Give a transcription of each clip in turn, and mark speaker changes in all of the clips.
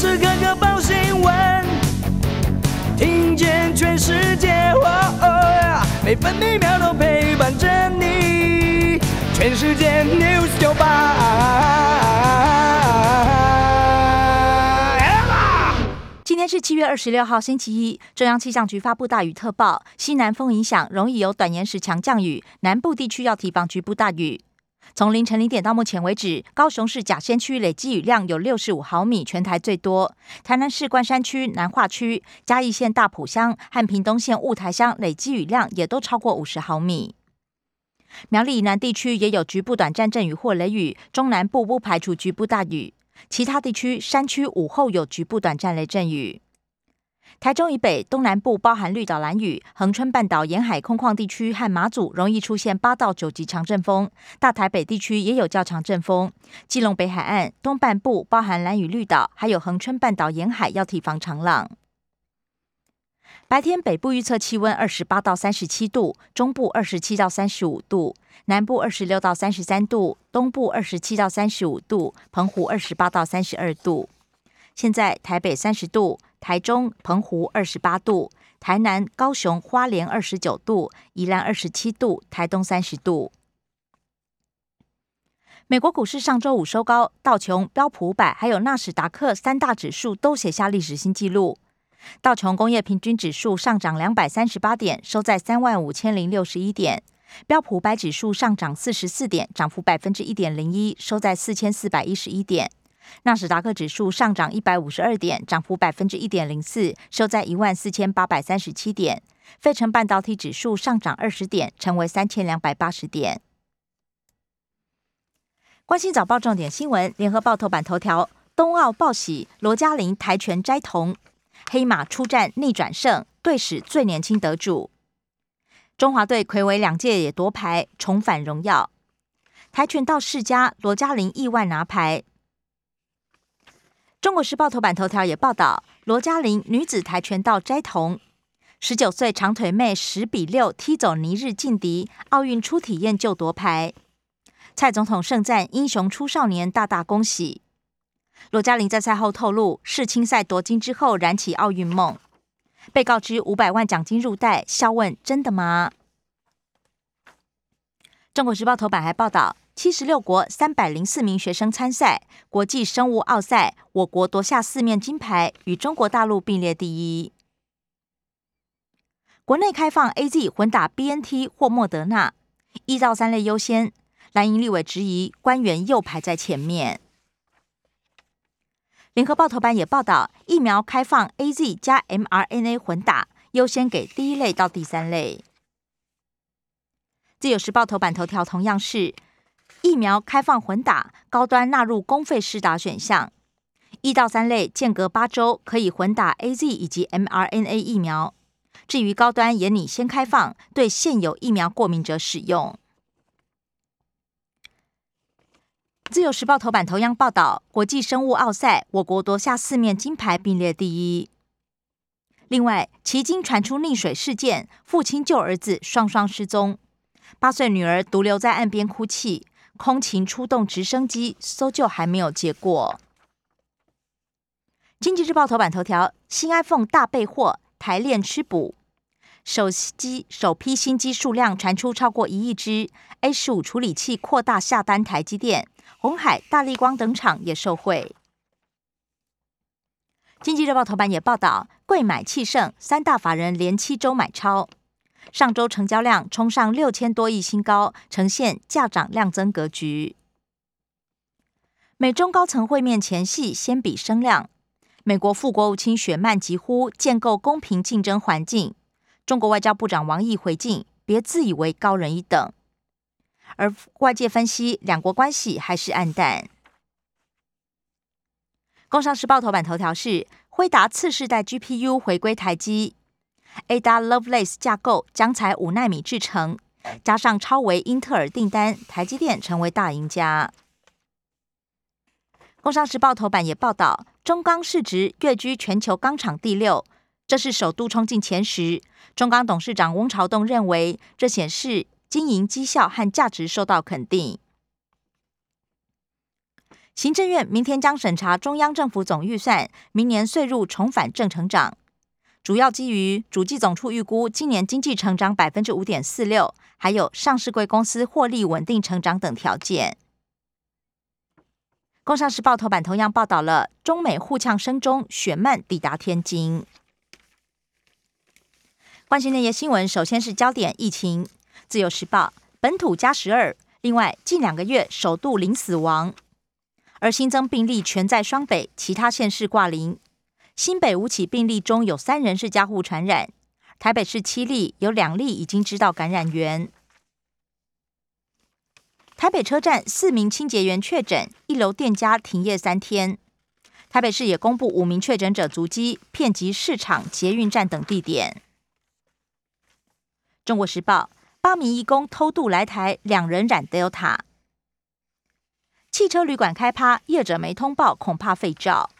Speaker 1: 时刻刻报新闻，听见全世界，每分每秒都陪伴着你。全世界 news 九八。
Speaker 2: 今天是七月二十六号，星期一。中央气象局发布大雨特报，西南风影响，容易有短延时强降雨，南部地区要提防局部大雨。从凌晨零点到目前为止，高雄市甲仙区累积雨量有六十五毫米，全台最多；台南市关山区、南化区、嘉义县大埔乡和屏东县雾台乡累积雨量也都超过五十毫米。苗栗以南地区也有局部短暂阵雨或雷雨，中南部不排除局部大雨，其他地区山区午后有局部短暂雷阵雨。台中以北、东南部包含绿岛、蓝屿、恒春半岛沿海空旷地区和马祖，容易出现八到九级强阵风；大台北地区也有较强阵风。基隆北海岸东半部包含蓝屿、绿岛，还有恒春半岛沿海要提防长浪。白天北部预测气温二十八到三十七度，中部二十七到三十五度，南部二十六到三十三度，东部二十七到三十五度，澎湖二十八到三十二度。现在台北三十度。台中、澎湖二十八度，台南、高雄、花莲二十九度，宜兰二十七度，台东三十度。美国股市上周五收高，道琼、标普五百还有纳斯达克三大指数都写下历史新纪录。道琼工业平均指数上涨两百三十八点，收在三万五千零六十一点；标普五百指数上涨四十四点，涨幅百分之一点零一，收在四千四百一十一点。纳斯达克指数上涨一百五十二点，涨幅百分之一点零四，收在一万四千八百三十七点。费城半导体指数上涨二十点，成为三千两百八十点。关心早报重点新闻，联合报头版头条：冬奥报喜，罗嘉玲跆拳摘铜，黑马出战逆转胜，队史最年轻得主。中华队魁违两届也夺牌，重返荣耀。跆拳道世家罗嘉玲意外拿牌。中国时报头版头条也报道，罗嘉玲女子跆拳道摘铜，十九岁长腿妹十比六踢走尼日劲敌，奥运初体验就夺牌。蔡总统盛赞英雄出少年，大大恭喜。罗嘉玲在赛后透露，世青赛夺金之后燃起奥运梦，被告知五百万奖金入袋，笑问真的吗？中国时报头版还报道。七十六国三百零四名学生参赛国际生物奥赛，我国夺下四面金牌，与中国大陆并列第一。国内开放 A Z 混打 B N T 或莫德纳，一到三类优先。蓝营立委质疑官员又排在前面。联合报头版也报道，疫苗开放 A Z 加 m R N A 混打，优先给第一类到第三类。自由时报头版头条同样是。疫苗开放混打，高端纳入公费施打选项，一到三类间隔八周可以混打 A Z 以及 m R N A 疫苗。至于高端也拟先开放，对现有疫苗过敏者使用。自由时报头版头样报道，国际生物奥赛，我国夺下四面金牌，并列第一。另外，奇经传出溺水事件，父亲救儿子双双失踪，八岁女儿独留在岸边哭泣。空勤出动直升机搜救，还没有结果。经济日报头版头条：新 iPhone 大备货，台链吃补。手机首批新机数量传出超过一亿只，A 十五处理器扩大下单，台积电、红海、大力光等厂也受惠。经济日报头版也报道，贵买气盛，三大法人连七周买超。上周成交量冲上六千多亿新高，呈现价涨量增格局。美中高层会面前戏，先比声量。美国副国务卿雪曼疾呼建构公平竞争环境。中国外交部长王毅回敬：别自以为高人一等。而外界分析，两国关系还是暗淡。工商时报头版头条是：辉达次世代 GPU 回归台积。Ada Lovelace 架构将采五纳米制成，加上超维英特尔订单，台积电成为大赢家。工商时报头版也报道，中钢市值跃居全球钢厂第六，这是首度冲进前十。中钢董事长翁朝栋认为，这显示经营绩效和价值受到肯定。行政院明天将审查中央政府总预算，明年岁入重返正成长。主要基于主计总处预估今年经济成长百分之五点四六，还有上市贵公司获利稳定成长等条件。工商时报头版同样报道了中美互呛声中，雪曼抵达天津。关心那些新闻，首先是焦点疫情。自由时报本土加十二，另外近两个月首度零死亡，而新增病例全在双北，其他县市挂零。新北五起病例中有三人是家户传染，台北市七例，有两例已经知道感染源。台北车站四名清洁员确诊，一楼店家停业三天。台北市也公布五名确诊者足迹，遍及市场、捷运站等地点。中国时报八名义工偷渡来台，两人染 Delta。汽车旅馆开趴，业者没通报，恐怕废照。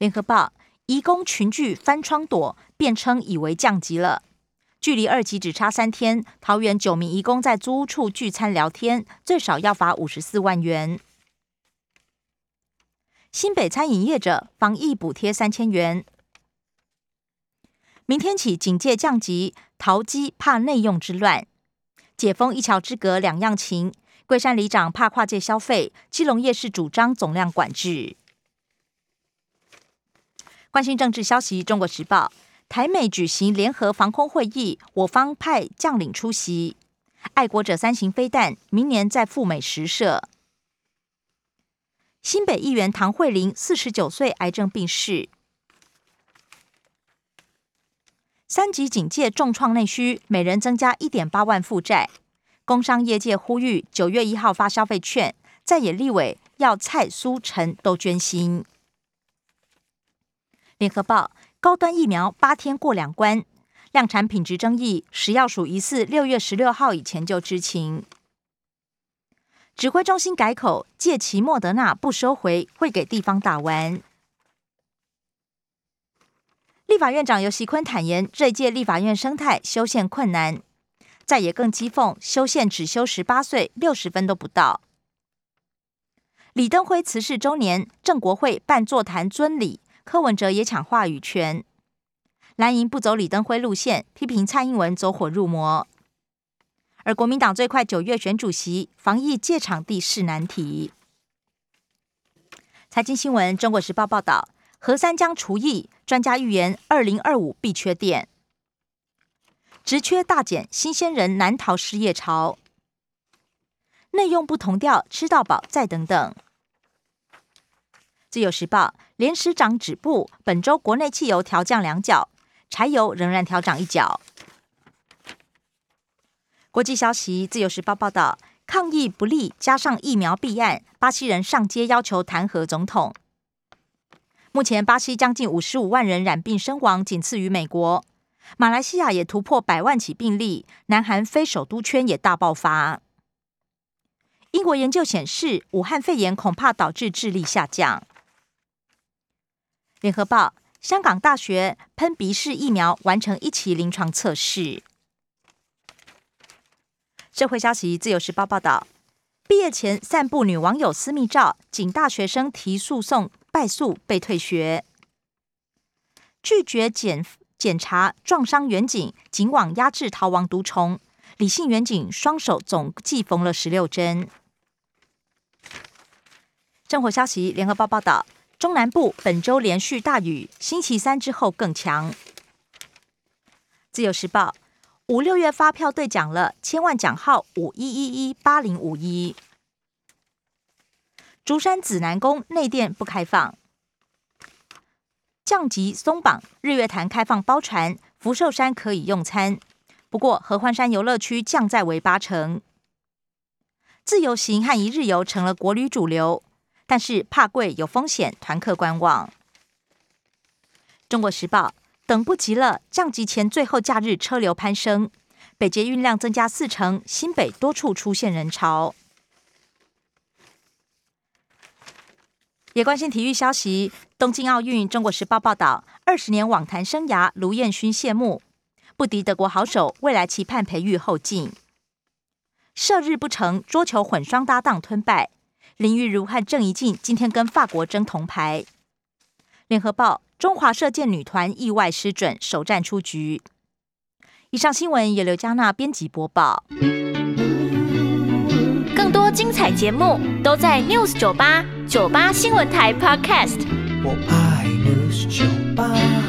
Speaker 2: 联合报，移工群聚翻窗躲，辩称以为降级了。距离二级只差三天，桃园九名移工在租屋处聚餐聊天，最少要罚五十四万元。新北餐饮业者防疫补贴三千元。明天起警戒降级，淘机怕内用之乱。解封一桥之隔两样情，桂山里长怕跨界消费，基隆夜市主张总量管制。关心政治消息，《中国时报》台美举行联合防空会议，我方派将领出席。爱国者三型飞弹明年再赴美实射。新北议员唐慧玲四十九岁癌症病逝。三级警戒重创内需，每人增加一点八万负债。工商业界呼吁九月一号发消费券，在野立委要蔡苏陈都捐心。联合报高端疫苗八天过两关，量产品质争议，食药署疑似六月十六号以前就知情。指挥中心改口，借其莫德纳不收回，会给地方打完。立法院长尤锡坤坦言，这一届立法院生态修宪困难，再也更讥讽修宪只修十八岁，六十分都不到。李登辉辞世周年，郑国会办座谈尊礼。柯文哲也抢话语权，蓝营不走李登辉路线，批评蔡英文走火入魔。而国民党最快九月选主席，防疫借场地是难题。财经新闻，《中国时报》报道，核三将除役，专家预言二零二五必缺电，职缺大减，新鲜人难逃失业潮。内用不同调，吃到饱再等等。自由时报。连时涨止步，本周国内汽油调降两角，柴油仍然调涨一角。国际消息，《自由时报》报道，抗疫不利，加上疫苗弊案，巴西人上街要求弹劾总统。目前，巴西将近五十五万人染病身亡，仅次于美国。马来西亚也突破百万起病例，南韩非首都圈也大爆发。英国研究显示，武汉肺炎恐怕导致智力下降。联合报：香港大学喷鼻式疫苗完成一期临床测试。社会消息：自由时报报道，毕业前散布女网友私密照，警大学生提诉讼败诉被退学。拒绝检检查撞伤远警，警网压制逃亡毒虫。李姓远警双手总计缝了十六针。生活消息：联合报报道。中南部本周连续大雨，星期三之后更强。自由时报五六月发票兑奖了，千万奖号五一一一八零五一。竹山紫南宫内殿不开放，降级松绑，日月潭开放包船，福寿山可以用餐，不过合欢山游乐区降在为八成。自由行和一日游成了国旅主流。但是怕贵有风险，团客观望。中国时报等不及了，降级前最后假日车流攀升，北捷运量增加四成，新北多处出现人潮。也关心体育消息，东京奥运，中国时报报道，二十年网坛生涯，卢彦勋谢幕，不敌德国好手，未来期盼培育后进。射日不成，桌球混双搭档吞败。林玉如和郑怡静今天跟法国争铜牌。联合报：中华射箭女团意外失准，首战出局。以上新闻由刘嘉娜编辑播报。
Speaker 3: 更多精彩节目都在 News 九八九八新闻台 Podcast。
Speaker 1: 我爱 News 酒吧。